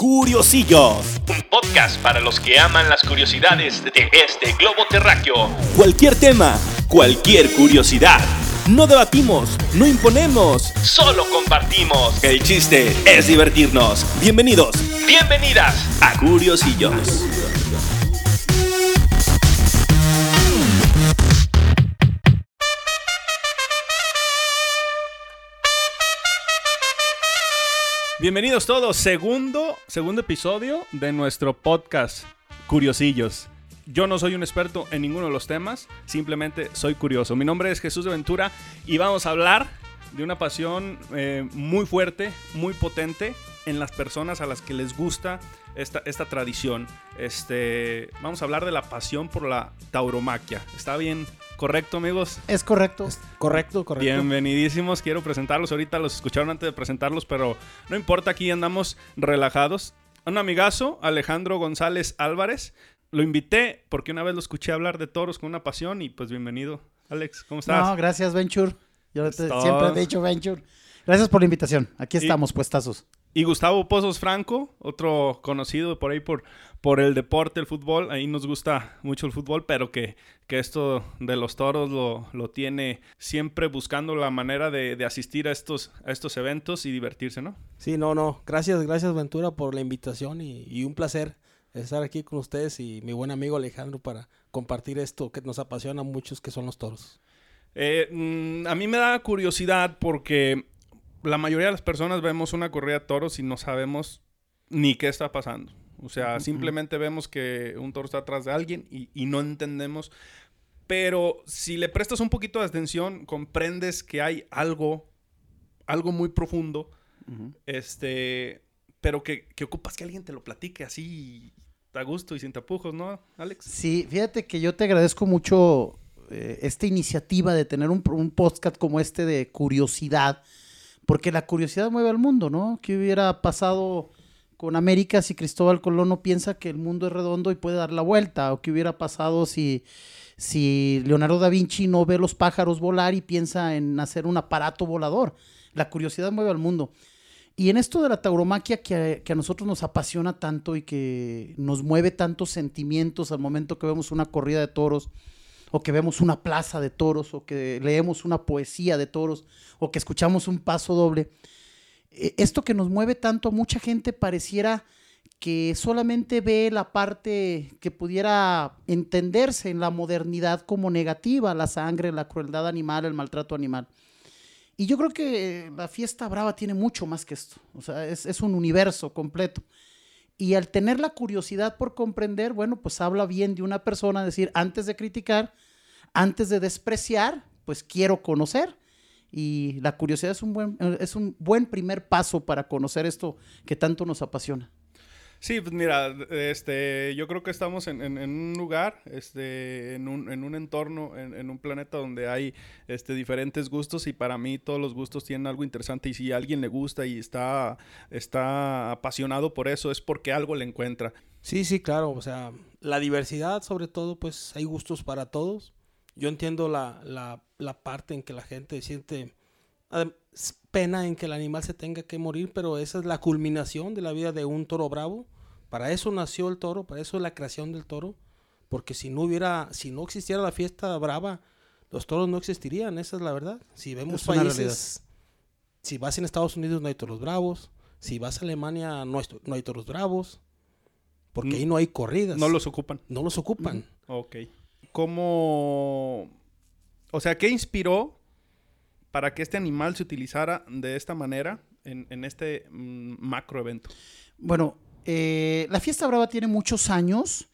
Curiosillos. Un podcast para los que aman las curiosidades de este globo terráqueo. Cualquier tema, cualquier curiosidad. No debatimos, no imponemos. Solo compartimos. El chiste es divertirnos. Bienvenidos Bienvenidas. a Curiosillos. Bienvenidos todos, segundo, segundo episodio de nuestro podcast Curiosillos. Yo no soy un experto en ninguno de los temas, simplemente soy curioso. Mi nombre es Jesús de Ventura y vamos a hablar de una pasión eh, muy fuerte, muy potente en las personas a las que les gusta esta, esta tradición. Este, vamos a hablar de la pasión por la tauromaquia. ¿Está bien correcto, amigos? Es correcto. Correcto, correcto. Bienvenidísimos, quiero presentarlos. Ahorita los escucharon antes de presentarlos, pero no importa, aquí andamos relajados. Un amigazo, Alejandro González Álvarez. Lo invité porque una vez lo escuché hablar de toros con una pasión y pues bienvenido. Alex, ¿cómo estás? No, gracias, Venture. Yo te- siempre he dicho Venture. Gracias por la invitación. Aquí Y- estamos, puestazos. Y Gustavo Pozos Franco, otro conocido por ahí por, por el deporte, el fútbol. Ahí nos gusta mucho el fútbol, pero que, que esto de los toros lo, lo tiene siempre buscando la manera de, de asistir a estos, a estos eventos y divertirse, ¿no? Sí, no, no. Gracias, gracias Ventura por la invitación y, y un placer estar aquí con ustedes y mi buen amigo Alejandro para compartir esto que nos apasiona a muchos que son los toros. Eh, mm, a mí me da curiosidad porque la mayoría de las personas vemos una corrida de toros y no sabemos ni qué está pasando. O sea, simplemente vemos que un toro está atrás de alguien y, y no entendemos. Pero si le prestas un poquito de atención, comprendes que hay algo, algo muy profundo, este, pero que, que ocupas que alguien te lo platique así a gusto y sin tapujos, ¿no, Alex? Sí, fíjate que yo te agradezco mucho eh, esta iniciativa de tener un, un podcast como este de curiosidad, porque la curiosidad mueve al mundo, ¿no? ¿Qué hubiera pasado con América si Cristóbal Colón no piensa que el mundo es redondo y puede dar la vuelta? ¿O qué hubiera pasado si, si Leonardo da Vinci no ve los pájaros volar y piensa en hacer un aparato volador? La curiosidad mueve al mundo. Y en esto de la tauromaquia que, que a nosotros nos apasiona tanto y que nos mueve tantos sentimientos al momento que vemos una corrida de toros, o que vemos una plaza de toros, o que leemos una poesía de toros, o que escuchamos un paso doble, eh, esto que nos mueve tanto mucha gente pareciera que solamente ve la parte que pudiera entenderse en la modernidad como negativa, la sangre, la crueldad animal, el maltrato animal. Y yo creo que la fiesta brava tiene mucho más que esto. O sea, es un universo completo. Y al tener la curiosidad por comprender, bueno, pues habla bien de una persona, decir, antes de criticar, antes de despreciar, pues quiero conocer. Y la curiosidad es un buen, eh, es un buen primer paso para conocer esto que tanto nos apasiona. Sí, pues mira, este, yo creo que estamos en, en- un lugar, este, en un, en un entorno, en, un planeta donde hay este, diferentes gustos y para mí todos los gustos tienen algo interesante y si a alguien le gusta y está, está apasionado por eso es porque algo le encuentra. Sí, sí, claro. O sea, la diversidad sobre todo, pues hay gustos para todos. Yo entiendo la, la, la parte en que la gente siente pena en que el animal se tenga que morir, pero esa es la culminación de la vida de un toro bravo. Para eso nació el toro, para eso es la creación del toro. Porque si no hubiera, si no existiera la fiesta brava, los toros no existirían, esa es la verdad. Si vemos Es una países, si vas en Estados Unidos no hay toros bravos, si vas a Alemania no hay, no hay toros bravos, porque Mm. ahí no hay corridas. No los ocupan. no los ocupan. Ok. ¿Cómo, o sea, qué inspiró para que este animal se utilizara de esta manera en, este mm, macro evento? Bueno, eh, la fiesta brava tiene muchos años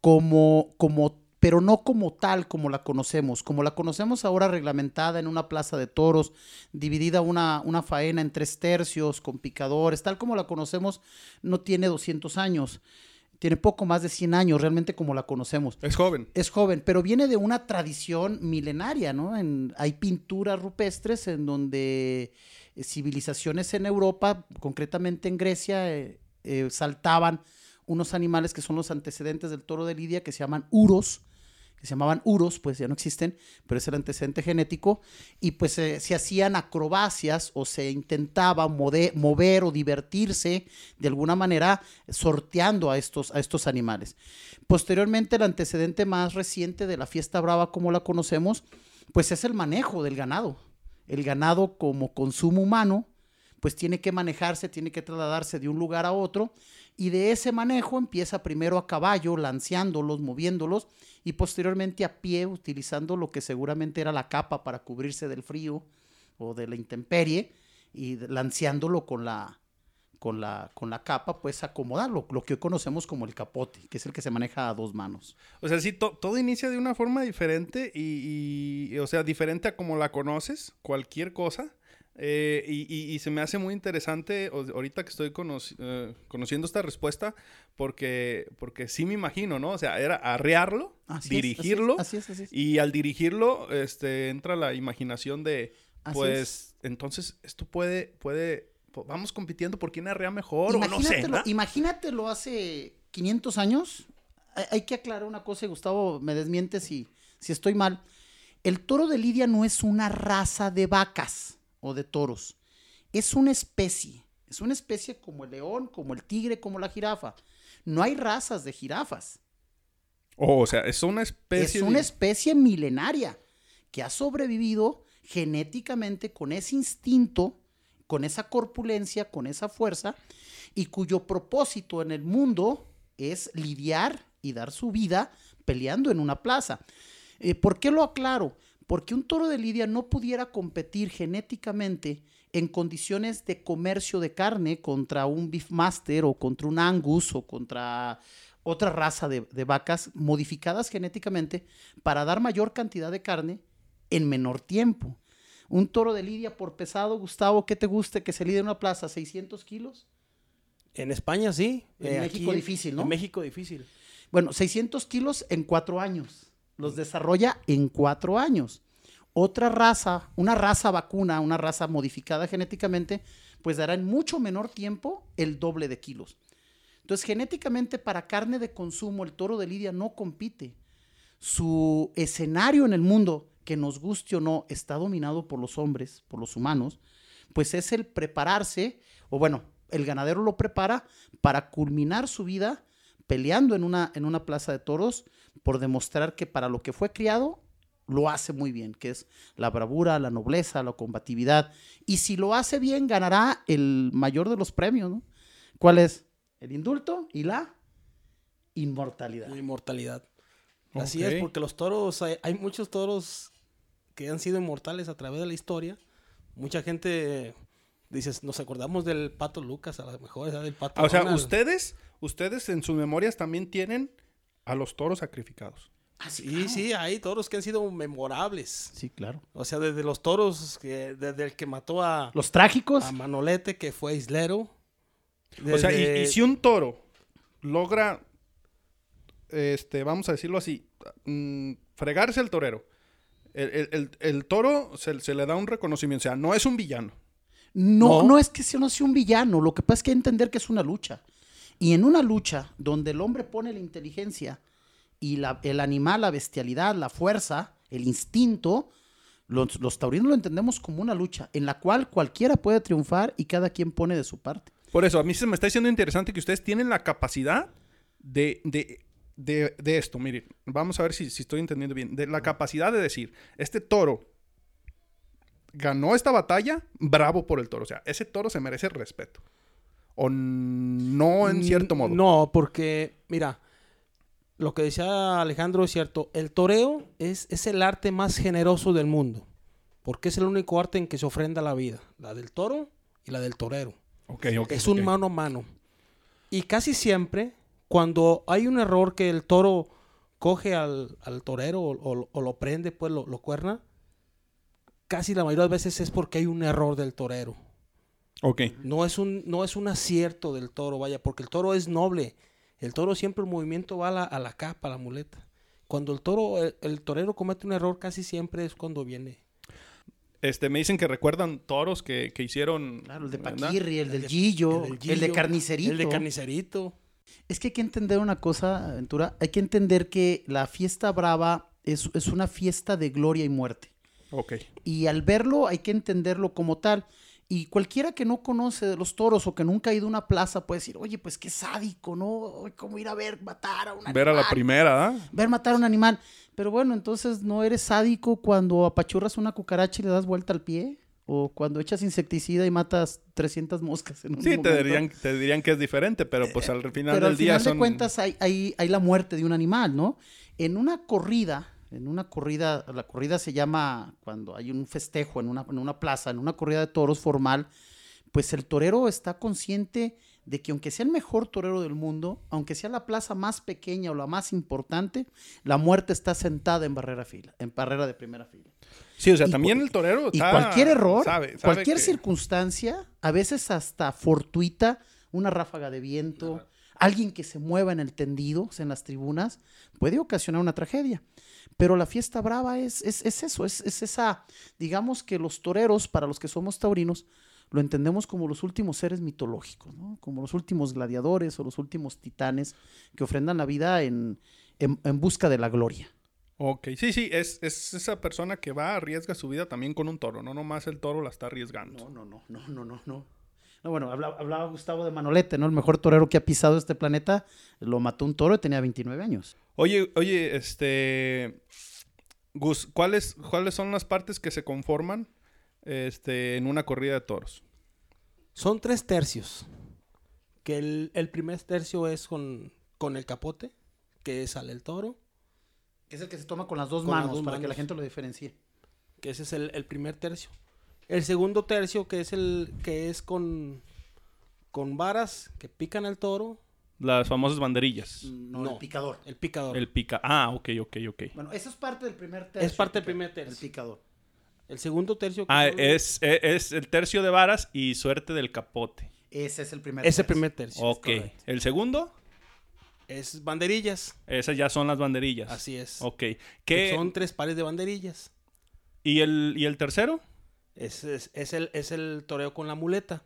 como, como, pero no como tal como la conocemos. Como la conocemos ahora reglamentada en una plaza de toros, dividida una, una faena en tres tercios, con picadores, tal como la conocemos, no tiene 200 años. Tiene poco más de 100 años realmente como la conocemos Es joven. es joven, pero viene de una tradición milenaria, ¿no? En- hay pinturas rupestres en donde eh, civilizaciones en Europa, concretamente en Grecia, eh, eh, saltaban unos animales que son los antecedentes del toro de Lidia, que se llaman uros, se llamaban uros, pues ya no existen, pero es el antecedente genético, y pues eh, se hacían acrobacias o se intentaba mover o divertirse de alguna manera sorteando a estos, a estos animales. Posteriormente, el antecedente más reciente de la fiesta brava como la conocemos, pues es el manejo del ganado. El ganado como consumo humano, pues tiene que manejarse, tiene que trasladarse de un lugar a otro y de ese manejo empieza primero a caballo, lanceándolos, moviéndolos y posteriormente a pie, utilizando lo que seguramente era la capa para cubrirse del frío o de la intemperie y lanceándolo con la, con la, con la capa, pues acomodarlo, lo que hoy conocemos como el capote, que es el que se maneja a dos manos. O sea, sí, to- todo inicia de una forma diferente y, y- o sea, diferente a como la conoces, cualquier cosa. Eh, y, y- y se me hace muy interesante ahorita que estoy conoci- eh, conociendo esta respuesta porque, porque sí me imagino, ¿no? O sea, era arrearlo, Así dirigirlo Así es, así es. así es. y al dirigirlo este, entra la imaginación de, pues, entonces esto puede, puede, vamos compitiendo por quién arrea mejor o no sé. Imagínatelo, hace 500 años. Hay, hay que aclarar una cosa, y Gustavo, me desmiente si, si estoy mal. El toro de Lidia no es una raza de vacas o de toros. Es una especie. Es una especie como el león, como el tigre, como la jirafa. No hay razas de jirafas. Oh, o sea, es una especie Es una especie milenaria que ha sobrevivido genéticamente con ese instinto, con esa corpulencia, con esa fuerza, y cuyo propósito en el mundo es lidiar y dar su vida peleando en una plaza. Eh, ¿Por qué lo aclaro? Porque un toro de lidia no pudiera competir genéticamente en condiciones de comercio de carne contra un beefmaster o contra un angus o contra otra raza de, de vacas modificadas genéticamente para dar mayor cantidad de carne en menor tiempo. Un toro de lidia por pesado, Gustavo, ¿qué te guste que se lide en una plaza? ¿600 kilos? En España sí. En México difícil, ¿no? En México difícil. Bueno, 600 kilos en cuatro años. Los desarrolla en cuatro años. Otra raza, una raza vacuna, una raza modificada genéticamente, pues dará en mucho menor tiempo el doble de kilos. Entonces, genéticamente para carne de consumo, el toro de Lidia no compite. Su escenario en el mundo, que nos guste o no, está dominado por los hombres, por los humanos, pues es el prepararse, o bueno, el ganadero lo prepara para culminar su vida peleando en una, en una plaza de toros por demostrar que para lo que fue criado lo hace muy bien, que es la bravura, la nobleza, la combatividad. Y si lo hace bien, ganará el mayor de los premios, ¿no? ¿Cuál es? El indulto y la inmortalidad. La inmortalidad. Así es, porque los toros, hay, hay muchos toros que han sido inmortales a través de la historia. Mucha gente, dices, nos acordamos del Pato Lucas, a lo mejor, del Pato Ah, o sea, ustedes, ustedes en sus memorias también tienen a los toros sacrificados. Ah, sí, Sí, claro. sí, hay toros que han sido memorables. Sí, claro. O sea, desde los toros, que, desde el que mató a, Los trágicos. a Manolete, que fue islero. O sea, y- si un toro logra, este, vamos a decirlo así, mm, fregarse al torero, el, el- el- el toro se, se le da un reconocimiento, o sea, no es un villano. No, No. no es que sea, no sea un villano, lo que pasa es que hay que entender que es una lucha. Y en una lucha donde el hombre pone la inteligencia y la- el animal, la bestialidad, la fuerza, el instinto, los, los taurinos lo entendemos como una lucha en la cual cualquiera puede triunfar y cada quien pone de su parte. Por eso, a mí se me está diciendo interesante que ustedes tienen la capacidad de, de, de, de esto. Miren, vamos a ver si, si estoy entendiendo bien. De la capacidad de decir, este toro ganó esta batalla, bravo por el toro. O sea, ese toro se merece respeto. O no en cierto modo. No, porque, mira, lo que decía Alejandro es cierto. El toreo es, es el arte más generoso del mundo. Porque es el único arte en que se ofrenda la vida. La del toro y la del torero. Ok, ok, es un mano a mano. Y casi siempre, cuando hay un error que el toro coge al, al torero o, o- o lo prende, pues lo, lo cuerna, casi la mayoría de las veces es porque hay un error del torero. Ok. No es un, no es un acierto del toro, vaya, porque el toro es noble. El toro siempre el movimiento va a la, a la capa, a la muleta. Cuando el toro, el, el torero comete un error, casi siempre es cuando viene. Este, me dicen que recuerdan toros que, que hicieron. Claro, el de. Paquirri, el del Gillo, el, de Carnicerito. El de carnicerito. Es que hay que entender una cosa, Aventura. Hay que entender que la fiesta brava es, es una fiesta de gloria y muerte. Ok. Y al verlo hay que entenderlo como tal. Y cualquiera que no conoce de los toros o que nunca ha ido a una plaza puede decir, oye, pues qué sádico, ¿no? ¿Cómo ir a ver matar a un animal? Ver a la primera, ¿ah? Ver matar a un animal. Pero bueno, entonces no eres sádico cuando apachurras una cucaracha y le das vuelta al pie. O cuando echas insecticida y matas 300 moscas en un Sí, te dirían, te dirían que es diferente, pero pues al final Pero del al día final son... de cuentas hay, hay, hay la muerte de un animal, ¿no? En una corrida, en una corrida, la corrida se llama cuando hay un festejo en una, en una plaza, en una corrida de toros formal, pues el torero está consciente de que aunque sea el mejor torero del mundo, aunque sea la plaza más pequeña o la más importante, la muerte está sentada en barrera fila, en barrera de primera fila. Sí, o sea, Y también el torero Y está- cualquier error, sabe- sabe cualquier que- circunstancia, a veces hasta fortuita, una ráfaga de viento, alguien que se mueva en el tendido, en las tribunas, puede ocasionar una tragedia. Pero la fiesta brava es, es, es eso, es, es esa, digamos que los toreros, para los que somos taurinos, lo entendemos como los últimos seres mitológicos, ¿no? como los últimos gladiadores o los últimos titanes que ofrendan la vida en, en- en busca de la gloria. Ok, sí, sí, es, es esa persona que va, arriesga su vida también con un toro, no nomás el toro la está arriesgando. No, no, no, no, no, no, no. No, bueno, hablaba, hablaba Gustavo de Manolete, ¿no? El mejor torero que ha pisado este planeta. Lo mató un toro y tenía 29 años. Oye, oye, este... Gus, ¿cuáles, ¿cuáles son las partes que se conforman este, en una corrida de toros? Son tres tercios. Que el, el primer tercio es con, con el capote, que sale el toro. Es el que se toma con las dos Con las manos dos para que la gente lo diferencie. que ese es el, el primer tercio. El segundo tercio, que es el que es con, con varas que pican al toro, Las famosas banderillas. No, No. el picador. el picador. El El, pica. Ah, ok, ok, ok. Bueno, eso es parte del primer tercio. Es parte del primer tercio. El picador. segundo tercio, que Ah, es, es, es el tercio de varas y suerte del capote. Ese es el primer ese tercio. primer tercio. Ok. El segundo, Es banderillas. esas ya son las banderillas. Así es. Ok. Que ¿Qué? Son tres pares de banderillas. ¿Y, el, ¿Y el tercero? Es, es, es el, es el toreo con la muleta.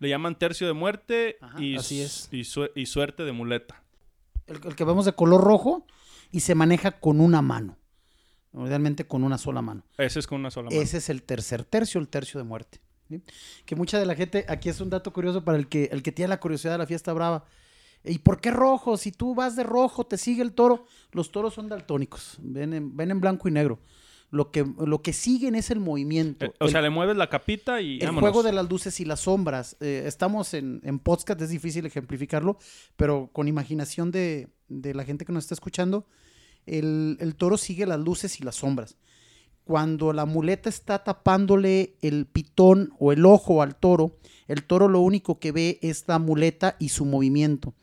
Le llaman tercio de muerte Ajá, y, así s- es. Y, su- y suerte de muleta. El, el que vemos de color rojo y se maneja con una mano. Realmente con una sola mano. Ese es con una sola mano. Ese es el tercer tercio, el tercio de muerte. ¿sí? Que mucha de la gente, aquí es un dato curioso para el que, el que tiene la curiosidad de la fiesta brava. ¿Y por qué rojo? Si tú vas de rojo, te sigue el toro. Los toros son daltónicos, ven en, ven en blanco y negro. Lo que, lo que siguen es el movimiento. Eh, o el, sea, le mueves la capita y el vámonos. juego de las luces y las sombras. Eh, estamos en, en podcast, es difícil ejemplificarlo, pero con imaginación de, de la gente que nos está escuchando, el, el toro sigue las luces y las sombras. Cuando la muleta está tapándole el pitón o el ojo al toro, el toro lo único que ve es la muleta y su movimiento.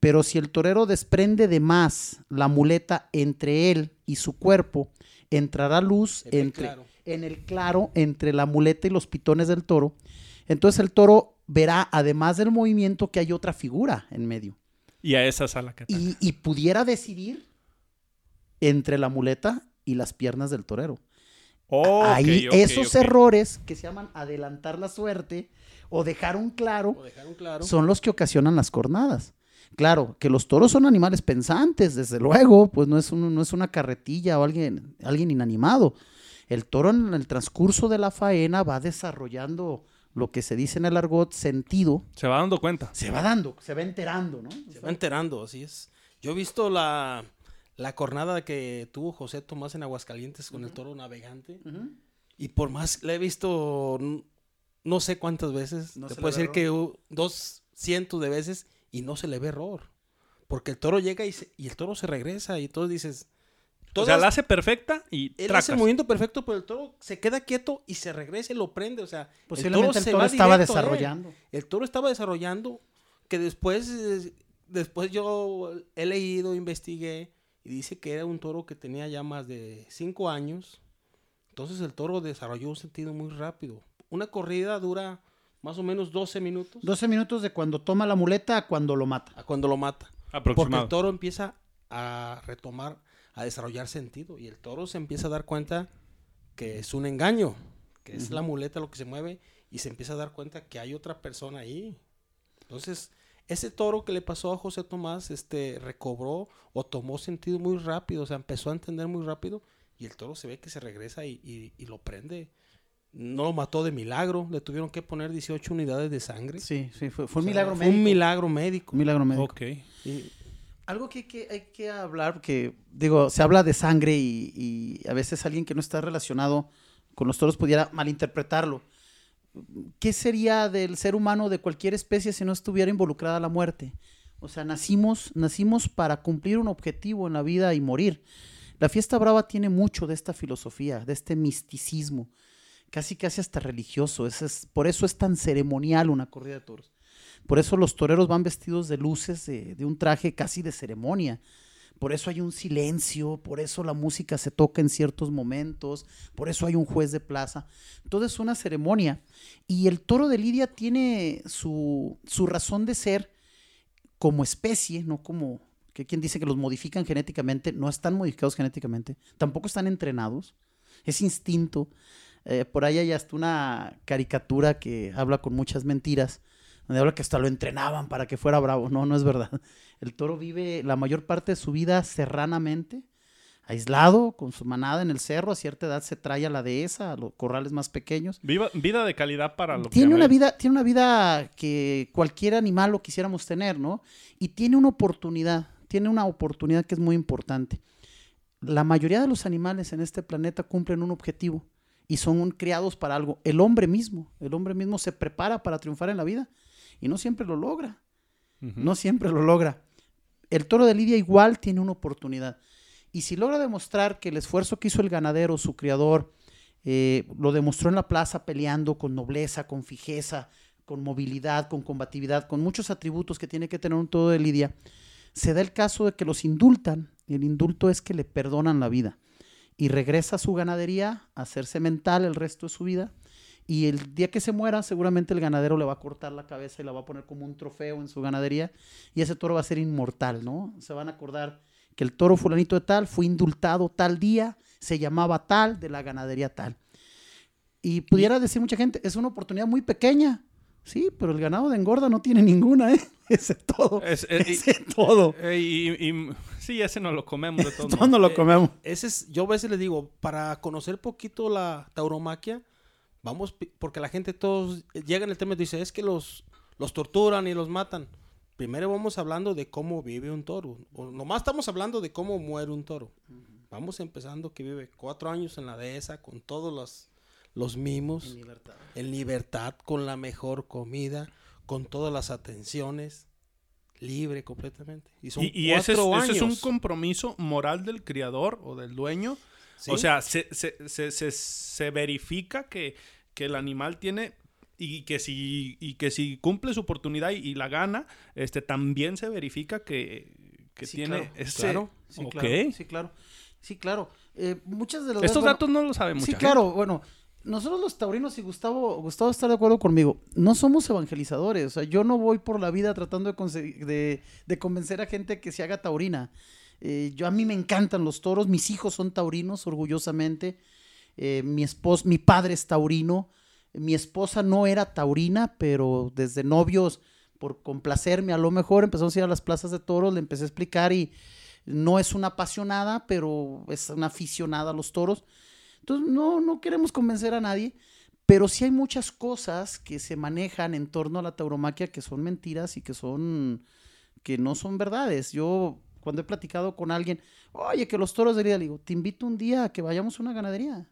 Pero si el torero desprende de más la muleta entre él y su cuerpo, entrará luz entre, claro. en el claro entre la muleta y los pitones del toro. Entonces el toro verá, además del movimiento, que hay otra figura en medio. Y a esa sala que Y, y pudiera decidir entre la muleta y las piernas del torero. Ahí esos errores que se llaman adelantar la suerte o dejar un claro O dejaron claro. son los que ocasionan las cornadas. Claro, que los toros son animales pensantes, desde luego, pues no es, un- no es una carretilla o alguien, alguien inanimado. El toro en el transcurso de la faena va desarrollando lo que se dice en el argot sentido, Se va dando cuenta. se va dando, se va enterando, ¿no? Se va enterando, así es. Yo he visto la, la cornada que tuvo José Tomás en Aguascalientes con el toro navegante. Y por más le he visto no sé cuántas veces, No te se puede le ve decir que dos cientos de veces y no se le ve error. Porque el toro llega y, se- y el toro se regresa y todo dices... O sea, todas- la hace perfecta y él tracas. hace el movimiento perfecto, pero el toro se queda quieto y se regresa y lo prende. O sea, Posiblemente el se toro estaba directo desarrollando. El toro estaba desarrollando que después, después yo he leído, investigué y dice que era un toro que tenía ya más de 5 años. Entonces el toro desarrolló un sentido muy rápido. Una corrida dura más o menos 12 minutos 12 minutos de cuando toma la muleta a cuando lo mata. a cuando lo mata. Porque Aproximado. el toro empieza a retomar, a desarrollar sentido. Y el toro se empieza a dar cuenta que es un engaño, que es la muleta lo que se mueve y se empieza a dar cuenta que hay otra persona ahí. Entonces, ese toro que le pasó a José Tomás, este, recobró o tomó sentido muy rápido, o sea, empezó a entender muy rápido y el toro se ve que se regresa y, y- y lo prende. No lo mató de milagro, le tuvieron que poner 18 unidades de sangre. Sí, sí, fue, fue un O sea, milagro fue médico. un milagro médico. Un milagro médico. Ok. Y- Algo que hay que, hay que hablar, porque digo, se habla de sangre y, y a veces alguien que no está relacionado con los toros pudiera malinterpretarlo. ¿Qué sería del ser humano de cualquier especie si no estuviera involucrada la muerte? O sea, nacimos, nacimos para cumplir un objetivo en la vida y morir. La fiesta brava tiene mucho de esta filosofía, de este misticismo, casi casi hasta religioso. Es, por eso es tan ceremonial una corrida de toros. Por eso los toreros van vestidos de luces, de, de un traje casi de ceremonia. Por eso hay un silencio, por eso la música se toca en ciertos momentos, por eso hay un juez de plaza. Todo es una ceremonia. Y el toro de Lidia tiene su, su razón de ser como especie, no como que quien dice que los modifican genéticamente, no están modificados genéticamente, tampoco están entrenados, es instinto. Eh, por ahí hay hasta una caricatura que habla con muchas mentiras, donde habla que hasta lo entrenaban para que fuera bravo. No, no es verdad. El toro vive la mayor parte de su vida serranamente, aislado, con su manada en el cerro. A cierta edad se trae a la dehesa, a los corrales más pequeños. Viva- vida de calidad para lo que Tiene una llamé- vida, tiene una vida que cualquier animal lo quisiéramos tener, ¿no? Y tiene una oportunidad, tiene una oportunidad que es muy importante. La mayoría de los animales en este planeta cumplen un objetivo y son criados para algo. El hombre mismo, el hombre mismo se prepara para triunfar en la vida y no siempre lo logra. No siempre lo logra. El toro de Lidia igual tiene una oportunidad. Y si logra demostrar que el esfuerzo que hizo el ganadero, su criador, eh, lo demostró en la plaza peleando con nobleza, con fijeza, con movilidad, con combatividad, con muchos atributos que tiene que tener un toro de Lidia, se da el caso de que los indultan. Y el indulto es que le perdonan la vida. Y regresa a su ganadería a hacerse mental el resto de su vida. Y el día que se muera, seguramente el ganadero le va a cortar la cabeza y la va a poner como un trofeo en su ganadería. Y ese toro va a ser inmortal, ¿no? Se van a acordar que el toro fulanito de tal fue indultado tal día, se llamaba tal, de la ganadería tal. Y pudiera decir mucha gente, es una oportunidad muy pequeña. Sí, pero el ganado de engorda no tiene ninguna, ¿eh? Ese todo. Es- es- y- Ese todo. Eh, y, y- sí, ese no lo comemos de todos Todo modos. no lo Eh, comemos. Ese es, yo a veces les digo, para conocer poquito la tauromaquia, vamos, porque la gente todos llega en el tema y dice, es que los, los torturan y los matan. Primero vamos hablando de cómo vive un toro. O nomás estamos hablando de cómo muere un toro. Vamos empezando que vive cuatro años en la dehesa con todos los, los mimos, en libertad, con la mejor comida, con todas las atenciones, libre completamente. Y son Y, y ese, es, cuatro ese es un compromiso moral del criador o del dueño. Sí. O sea, se, se, se, se- se verifica que, que el animal tiene y que si, y que si cumple su oportunidad y, y la gana, este también se verifica que, que Sí, tiene claro, ese... claro. Sí, claro. Sí, claro. Sí, claro. Eh, muchas de las Estos bueno, datos no los sabe mucha Sí, gente. claro, bueno, nosotros los taurinos y Gustavo, Gustavo está de acuerdo conmigo, no somos evangelizadores, o sea, yo no voy por la vida tratando de, convencer a gente que se haga taurina. Eh, yo a mí me encantan los toros, mis hijos son taurinos, orgullosamente, Eh, mi esposo, mi padre es taurino, mi esposa no era taurina, pero desde novios, por complacerme, a lo mejor empezamos a ir a las plazas de toros, le empecé a explicar y no es una apasionada, pero es una aficionada a los toros. Entonces, no, no queremos convencer a nadie, pero sí hay muchas cosas que se manejan en torno a la tauromaquia que son mentiras y que son, que no son verdades. Yo, cuando he platicado con alguien, oye, que los toros de Lidia, le digo, te invito un día a que vayamos a una ganadería.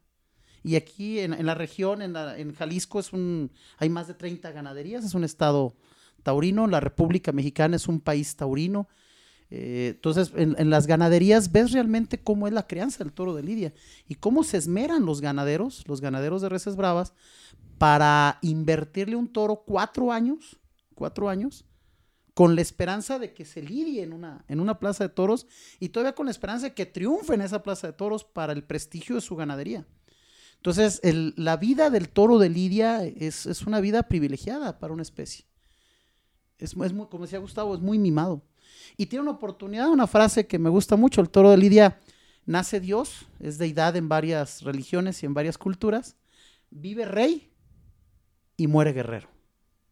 Y aquí en, en la región, en, la- en Jalisco, es un, hay más de 30 ganaderías, es un estado taurino, la República Mexicana es un país taurino. Eh, entonces, en, las ganaderías ves realmente cómo es la crianza del toro de Lidia y cómo se esmeran los ganaderos, los ganaderos de reses bravas, para invertirle un toro cuatro años, cuatro años, con la esperanza de que se lidie en una, en una plaza de toros y todavía con la esperanza de que triunfe en esa plaza de toros para el prestigio de su ganadería. Entonces, la vida del toro de Lidia es, es una vida privilegiada para una especie. Es, es muy, como decía Gustavo, es muy mimado. Y tiene una oportunidad, una frase que me gusta mucho. El toro de Lidia nace Dios, es deidad en varias religiones y en varias culturas. Vive rey y muere guerrero.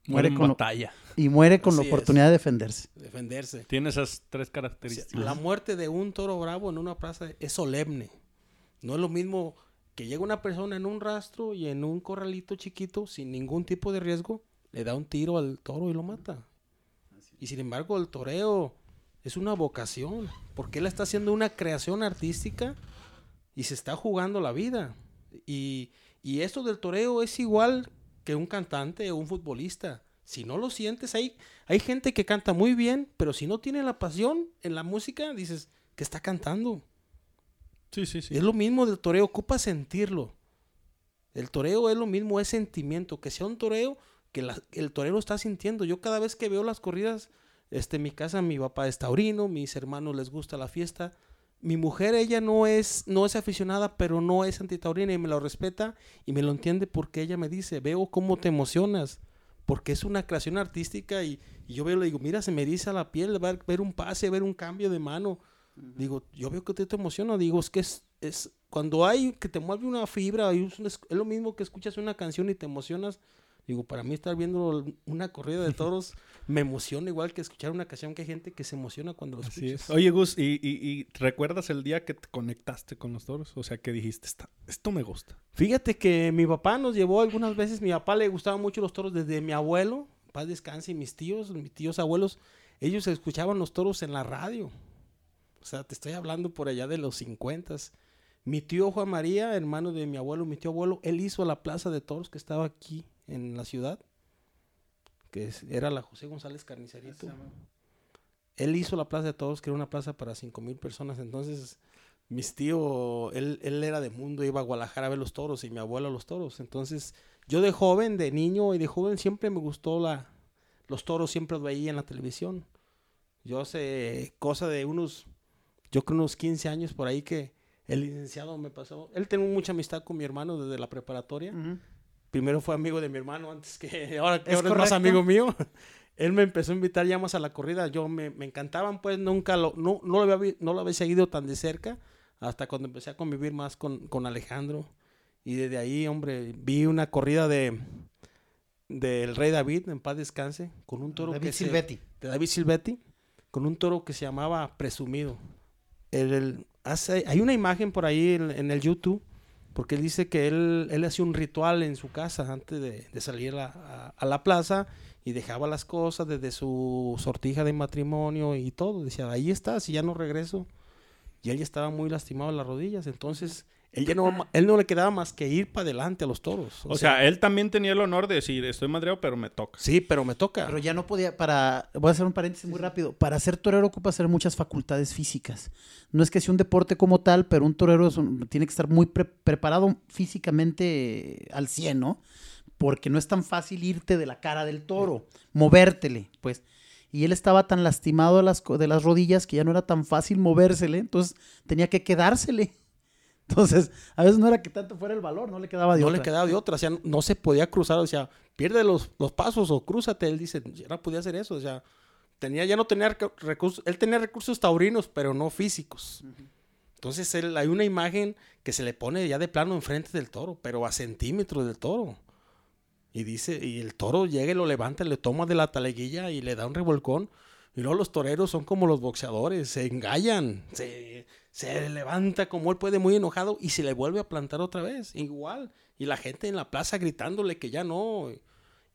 Muere en con lo- batalla. y muere con la es. oportunidad de defenderse. Defenderse. Tiene esas tres O sea, características. la muerte de un toro bravo en una plaza es solemne. No es lo mismo que llega una persona en un rastro y en un corralito chiquito, sin ningún tipo de riesgo, le da un tiro al toro y lo mata. Y sin embargo, el toreo es una vocación, porque él está haciendo una creación artística y se está jugando la vida. Y, y esto del toreo es igual que un cantante o un futbolista. Si no lo sientes, hay, hay gente que canta muy bien, pero si no tiene la pasión en la música, dices que está cantando. Sí, sí, sí. Es lo mismo del toreo, ocupa sentirlo. El toreo es lo mismo, es sentimiento. Que sea un toreo que la- el torero está sintiendo. Yo cada vez que veo las corridas, este, en mi casa, mi papá es taurino, mis hermanos les gusta la fiesta. Mi mujer, ella no es, no es aficionada, pero no es antitaurina y me lo respeta y me lo entiende porque ella me dice, veo cómo te emocionas, porque es una creación artística y, y yo veo, le digo, mira, se me eriza la piel ver, ver un pase, ver un cambio de mano. Digo, yo veo que te, te emociona. Digo, es que es, es cuando hay que te mueve una fibra, es lo mismo que escuchas una canción y te emocionas. Digo, para mí estar viendo una corrida de toros me emociona igual que escuchar una canción que hay gente que se emociona cuando lo Así escuchas. es. Oye, Gus, ¿y, y, y recuerdas el día que te conectaste con los toros? O sea, que dijiste, "Esta- esto me gusta. Fíjate que mi papá nos llevó algunas veces, mi papá le gustaban mucho los toros desde mi abuelo, paz descanse, y mis tíos, mis tíos abuelos, ellos escuchaban los toros en la radio. O sea, te estoy hablando por allá de los 50. Mi tío Juan María, hermano de mi abuelo, mi tío abuelo, él hizo la plaza de toros que estaba aquí en la ciudad, que era la José González Carnicerito. Él hizo la plaza de toros, que era una plaza para cinco mil personas. Entonces, mis tíos, él, él era de mundo, iba a Guadalajara a ver los toros y mi abuelo a los toros. Entonces, yo de joven, de niño y de joven siempre me gustó la, los toros, siempre los veía en la televisión. Yo hace cosa de unos, yo creo unos 15 años por ahí que el licenciado me pasó. Él tenía mucha amistad con mi hermano desde la preparatoria. Primero fue amigo de mi hermano antes que ahora, que ¿Es ahora es más amigo mío. Él me empezó a invitar ya más a la corrida. Yo me, me encantaban, pues nunca lo, no, no, lo había, no lo había seguido tan de cerca hasta cuando empecé a convivir más con, con Alejandro. Y desde ahí, hombre, vi una corrida de del Rey David, en paz descanse, con un toro David que se- Silvetti. de David Silvetti, con un toro que se llamaba Presumido. El- el- hace- hay una imagen por ahí en, en el YouTube, porque él dice que él, él hacía un ritual en su casa antes de, salir a la plaza y dejaba las cosas desde su sortija de matrimonio y todo. Decía, ahí está, si ya no regreso. Y él ya estaba muy lastimado en las rodillas, entonces él, ya no, él no le quedaba más que ir para adelante a los toros. O, sea, él también tenía el honor de decir, estoy madreado, pero me toca. sí, pero me toca. Pero ya no podía, para, voy a hacer un paréntesis muy rápido, para ser torero ocupa hacer muchas facultades físicas. No es que sea un deporte como tal, pero un torero es un- tiene que estar muy pre- preparado físicamente al 100, ¿no? Porque no es tan fácil irte de la cara del toro, movértele, pues. Y él estaba tan lastimado de las, co- de las rodillas que ya no era tan fácil movérsele, entonces tenía que quedársele. Entonces, a veces no era que tanto fuera el valor, no le quedaba de no otra. le quedaba de otra, o sea, no se podía cruzar, o sea, pierde los, los pasos o crúzate, él dice, ya no podía hacer eso, o sea, tenía, ya no tenía recu- recursos, él tenía recursos taurinos, pero no físicos. Entonces, él, hay una imagen que se le pone ya de plano enfrente del toro, pero a centímetros del toro. Y dice, y el toro llega y lo levanta, le toma de la taleguilla y le da un revolcón. Y luego los toreros son como los boxeadores, se engallan, se, se levanta como él puede muy enojado y se le vuelve a plantar otra vez, igual. Y la gente en la plaza gritándole que ya no.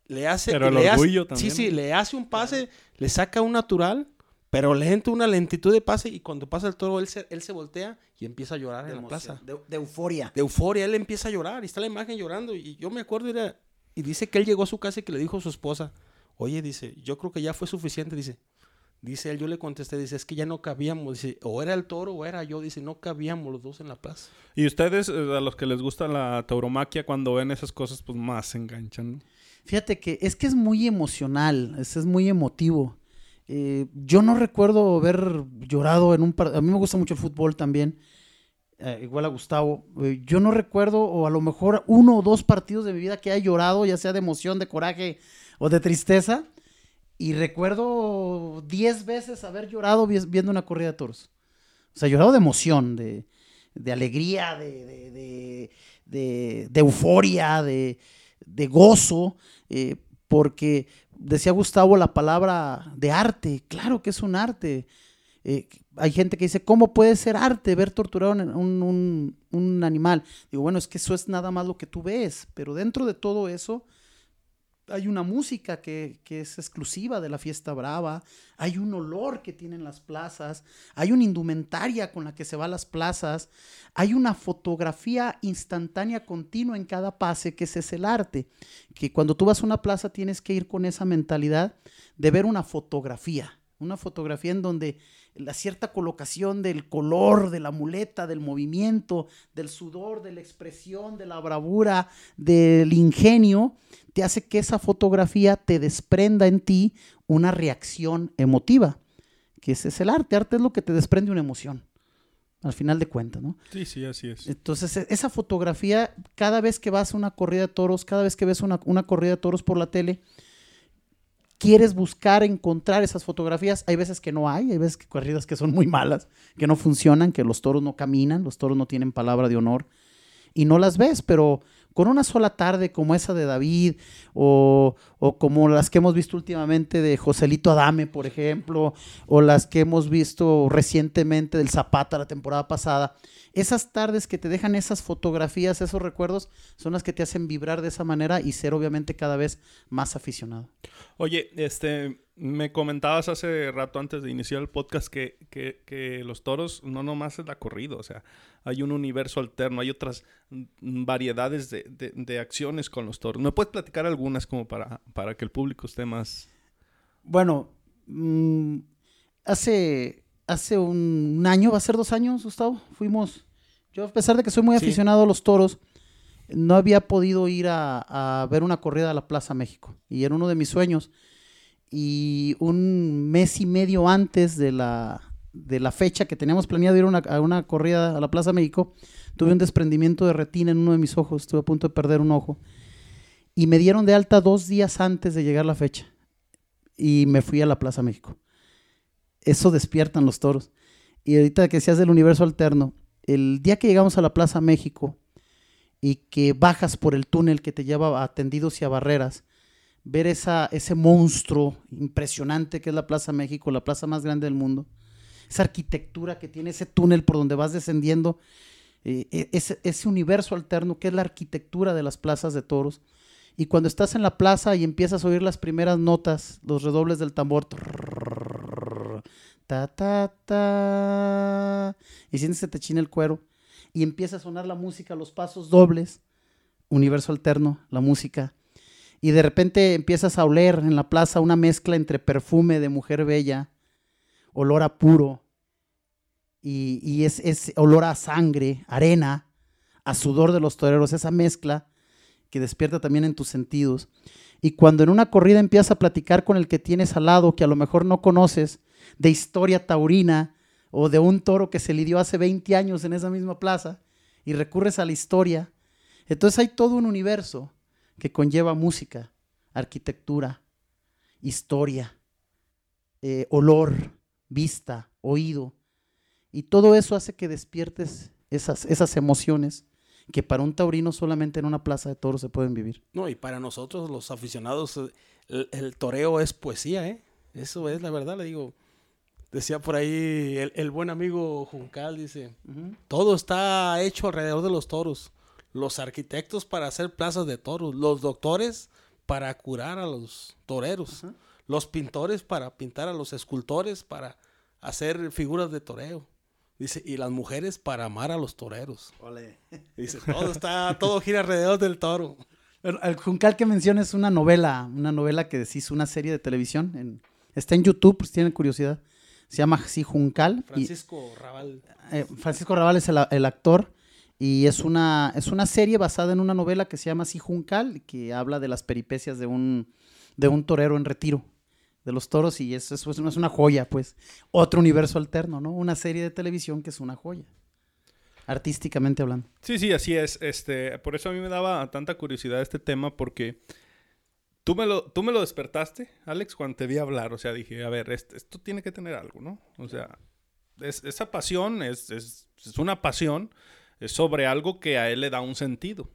Le hace. Pero el le hace- orgullo Sí, también. sí, le hace un pase, le saca un natural, pero lento, una lentitud de pase. Y cuando pasa el toro, él se, él se voltea y empieza a llorar de, en la plaza de- de euforia. de euforia, él empieza a llorar y está la imagen llorando y yo me acuerdo era, y dice que él llegó a su casa y que le dijo a su esposa, oye, dice, yo creo que ya fue suficiente, dice, dice él, yo le contesté, dice, es que ya no cabíamos, dice, o era el toro o era yo, dice, no cabíamos los dos en la plaza. Y ustedes, eh, a los que les gusta la tauromaquia, cuando ven esas cosas, pues más se enganchan. ¿no? Fíjate que es que es muy emocional, es, es muy emotivo. Eh, yo no recuerdo haber llorado en un partido. A mí me gusta mucho el fútbol también, eh, igual a Gustavo. Eh, yo no recuerdo, o a lo mejor uno o dos partidos de mi vida que haya llorado, ya sea de emoción, de coraje o de tristeza. Y recuerdo diez veces haber llorado vi- viendo una corrida de toros. O sea, llorado de emoción, de, de alegría, de, de, de- euforia, de, de gozo. eh, porque decía Gustavo la palabra de arte, claro que es un arte. Eh, hay gente que dice, ¿cómo puede ser arte ver torturado un, un, un, animal? Digo, bueno, es que eso es nada más lo que tú ves, pero dentro de todo eso hay una música que, que, es exclusiva de la fiesta brava, hay un olor que tienen las plazas, hay una indumentaria con la que se va a las plazas, hay una fotografía instantánea continua en cada pase, que ese es el arte, que cuando tú vas a una plaza tienes que ir con esa mentalidad de ver una fotografía, una fotografía en donde la cierta colocación del color, de la muleta, del movimiento, del sudor, de la expresión, de la bravura, del ingenio, te hace que esa fotografía te desprenda en ti una reacción emotiva, que ese es el arte. Arte es lo que te desprende una emoción, al final de cuentas, ¿no? Sí, sí, así es. Entonces, e, esa fotografía, cada vez que vas a una corrida de toros, cada vez que ves una, una corrida de toros por la tele, quieres buscar encontrar esas fotografías. Hay veces que no hay, hay veces que corridas que son muy malas, que no funcionan, que los toros no caminan, los toros no tienen palabra de honor y no las ves, pero con una sola tarde como esa de David o, o, como las que hemos visto últimamente de Joselito Adame, por ejemplo, o las que hemos visto recientemente del Zapata la temporada pasada, esas tardes que te dejan esas fotografías, esos recuerdos, son las que te hacen vibrar de esa manera y ser obviamente cada vez más aficionado. Oye, este, me comentabas hace rato antes de iniciar el podcast que, que, que, los toros no nomás es la corrida, o sea, hay un universo alterno, hay otras variedades de, de, de acciones con los toros. ¿Me puedes platicar algunas como para, para que el público esté más... Bueno, mmm, hace, hace un año, va a ser dos años, Gustavo, fuimos, yo a pesar de que soy muy sí. aficionado a los toros, no había podido ir a, a ver una corrida a la Plaza México y era uno de mis sueños y un mes y medio antes de la, de la fecha que teníamos planeado ir a una, corrida a la Plaza México, tuve un desprendimiento de retina en uno de mis ojos, estuve a punto de perder un ojo. Y me dieron de alta dos días antes de llegar la fecha. Y me fui a la Plaza México. Eso despiertan los toros. Y ahorita que seas del universo alterno, el día que llegamos a la Plaza México y que bajas por el túnel que te lleva a tendidos y a barreras, ver esa, ese monstruo impresionante que es la Plaza México, la plaza más grande del mundo, esa arquitectura que tiene ese túnel por donde vas descendiendo, eh, ese, ese, universo alterno que es la arquitectura de las plazas de toros. Y cuando estás en la plaza y empiezas a oír las primeras notas, los redobles del tambor, ta, ta, ta, y sientes que te china el cuero, y empieza a sonar la música, los pasos dobles, universo alterno, la música, y de repente empiezas a oler en la plaza una mezcla entre perfume de mujer bella, olor a puro, y, y es, es, olor a sangre, arena, a sudor de los toreros, esa mezcla que despierta también en tus sentidos. Y cuando en una corrida empiezas a platicar con el que tienes al lado, que a lo mejor no conoces, de historia taurina o de un toro que se lidió hace 20 años en esa misma plaza, y recurres a la historia, entonces hay todo un universo que conlleva música, arquitectura, historia, eh, olor, vista, oído. Y todo eso hace que despiertes esas, esas emociones que para un taurino solamente en una plaza de toros se pueden vivir. No, y para nosotros los aficionados, el, el toreo es poesía, ¿eh? Eso es la verdad, le digo. Decía por ahí el, el buen amigo Juncal, dice, uh -huh. todo está hecho alrededor de los toros los arquitectos para hacer plazas de toros, los doctores para curar a los toreros, uh -huh. los pintores para pintar a los escultores, para hacer figuras de toreo. Dice, y las mujeres para amar a los toreros. Ole. Dice, todo está, todo gira alrededor del toro. El, el Juncal que menciona es una novela, una novela que se hizo una serie de televisión. En, está en YouTube, pues tienen curiosidad. Se llama así Juncal. Francisco y, Raval. Eh, Francisco Raval es el, el actor. Y es una, es una serie basada en una novela que se llama así Juncal, que habla de las peripecias de un, de un torero en retiro de los toros y eso, eso, es una joya, pues. Otro universo alterno, ¿no? Una serie de televisión que es una joya. Artísticamente hablando. Sí, sí, así es. Este, por eso a mí me daba tanta curiosidad este tema, porque tú me lo, tú me lo despertaste, Alex, cuando te vi hablar. O sea, dije, a ver, esto, esto tiene que tener algo, ¿no? O sea, es, esa pasión es, es, es una pasión sobre algo que a él le da un sentido.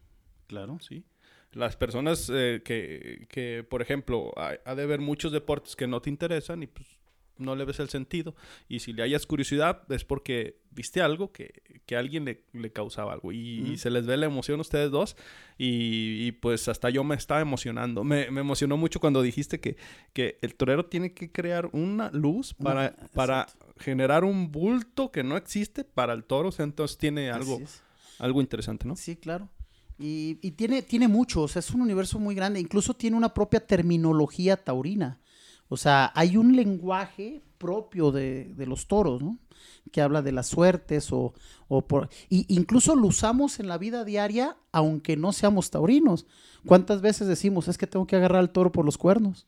Claro. Sí. Las personas eh, que, que, por ejemplo, ha, ha de haber muchos deportes que no te interesan y pues no le ves el sentido. Y si le hayas curiosidad es porque viste algo que, que alguien le, le causaba algo. Y, y se les ve la emoción a ustedes dos. Y, y pues hasta yo me estaba emocionando. Me, me emocionó mucho cuando dijiste que, que el torero tiene que crear una luz para, para generar un bulto que no existe para el toro. O sea, entonces tiene algo, algo interesante, ¿no? Sí, claro. Y, y tiene, tiene mucho, o sea, es un universo muy grande. Incluso tiene una propia terminología taurina. O sea, hay un lenguaje propio de, de los toros, ¿no? Que habla de las suertes o, o por... Y incluso lo usamos en la vida diaria, aunque no seamos taurinos. ¿Cuántas veces decimos, es que tengo que agarrar al toro por los cuernos?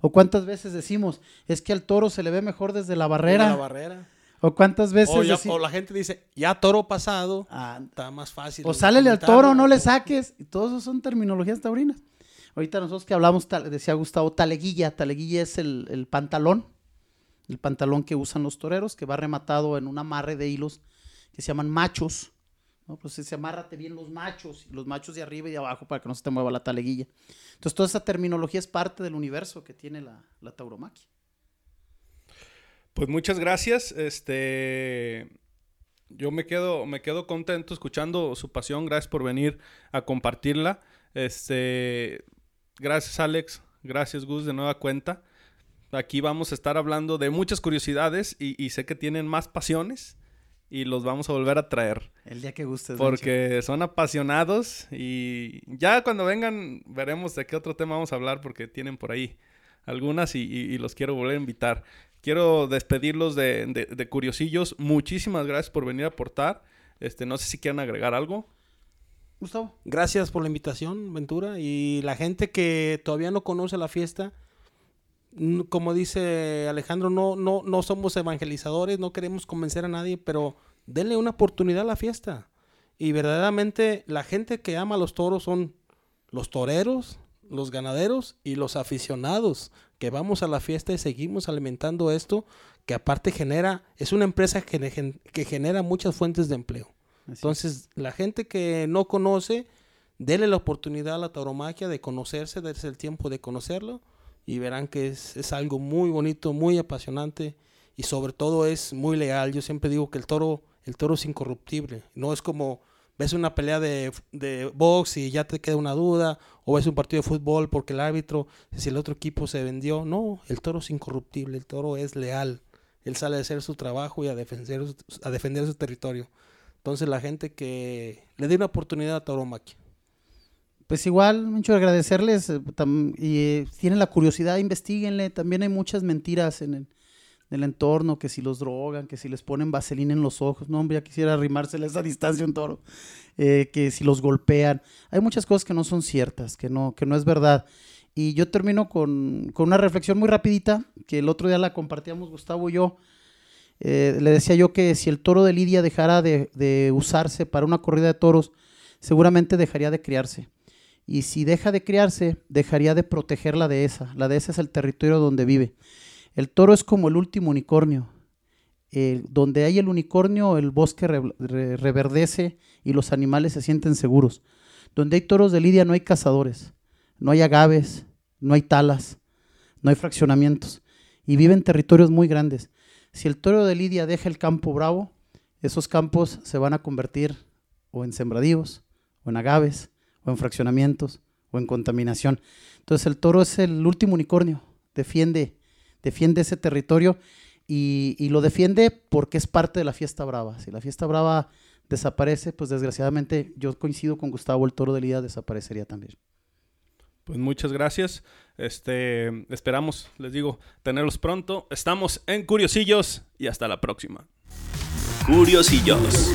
¿O cuántas veces decimos, es que al toro se le ve mejor desde la barrera? La barrera. ¿O cuántas veces O, ya- deci- o la gente dice, ya toro pasado, Ah, está más fácil. o sálele al toro, no le saques. Y todos esos son terminologías taurinas. Ahorita nosotros que hablamos, decía Gustavo, taleguilla. Taleguilla es el, el pantalón. El pantalón que usan los toreros, que va rematado en un amarre de hilos que se llaman machos. ¿no? Pues se amárrate bien los machos, los machos de arriba y de abajo para que no se te mueva la taleguilla. Entonces toda esa terminología es parte del universo que tiene la, la tauromaquia. Pues muchas gracias. Este, yo me quedo, me quedo contento escuchando su pasión. Gracias por venir a compartirla. Este, gracias Alex, gracias Gus de nueva cuenta. Aquí vamos a estar hablando de muchas curiosidades y, y sé que tienen más pasiones y los vamos a volver a traer El día que gustes. Bencho. porque son apasionados y ya cuando vengan veremos de qué otro tema vamos a hablar porque tienen por ahí algunas y, y- y los quiero volver a invitar. Quiero despedirlos de, de- de curiosillos. Muchísimas gracias por venir a aportar. Este, no sé si quieren agregar algo. Gustavo. Gracias por la invitación, Ventura. Y la gente que todavía no conoce la fiesta, como dice Alejandro, no, no, no somos evangelizadores, no queremos convencer a nadie, pero denle una oportunidad a la fiesta. Y verdaderamente la gente que ama a los toros son los toreros, los ganaderos y los aficionados que vamos a la fiesta y seguimos alimentando esto, que aparte genera, es una empresa que genera muchas fuentes de empleo. Entonces, la gente que no conoce, dele la oportunidad a la tauromaquia de conocerse, darse el tiempo de conocerlo y verán que es, es algo muy bonito, muy apasionante y sobre todo es muy leal. Yo siempre digo que el toro, el toro es incorruptible. No es como ves una pelea de, de box y ya te queda una duda, o ves un partido de fútbol porque el árbitro, si el otro equipo se vendió. No, el toro es incorruptible, el toro es leal. Él sale a hacer su trabajo y a defender, a defender su territorio. Entonces la gente que le dé una oportunidad a tauromaquia. Pues igual, mucho agradecerles. eh, y eh, tienen la curiosidad, investiguenle. También hay muchas mentiras en el, en el entorno, que si los drogan, que si les ponen vaselina en los ojos. No, hombre, ya quisiera arrimárseles a distancia un toro. Eh, que si los golpean. Hay muchas cosas que no son ciertas, que no, que no es verdad. Y yo termino con, con una reflexión muy rapidita, que el otro día la compartíamos Gustavo y yo. Eh, le decía yo que si el toro de Lidia dejara de, usarse para una corrida de toros, seguramente dejaría de criarse. Y si deja de criarse, dejaría de proteger la dehesa. La dehesa es el territorio donde vive. El toro es como el último unicornio. Donde hay el unicornio, el bosque re- re- reverdece y los animales se sienten seguros. Donde hay toros de lidia no hay cazadores, no hay agaves, no hay talas, no hay fraccionamientos. Y viven territorios muy grandes. Si el toro de lidia deja el campo bravo, esos campos se van a convertir o en sembradíos, o en agaves, o en fraccionamientos, o en contaminación. Entonces el toro es el último unicornio, defiende, defiende ese territorio y, y lo defiende porque es parte de la fiesta brava. Si la fiesta brava desaparece, pues desgraciadamente yo coincido con Gustavo, el toro de Lidia desaparecería también. Pues muchas gracias. Este, esperamos, les digo, tenerlos pronto. Estamos en Curiosillos y hasta la próxima. Curiosillos.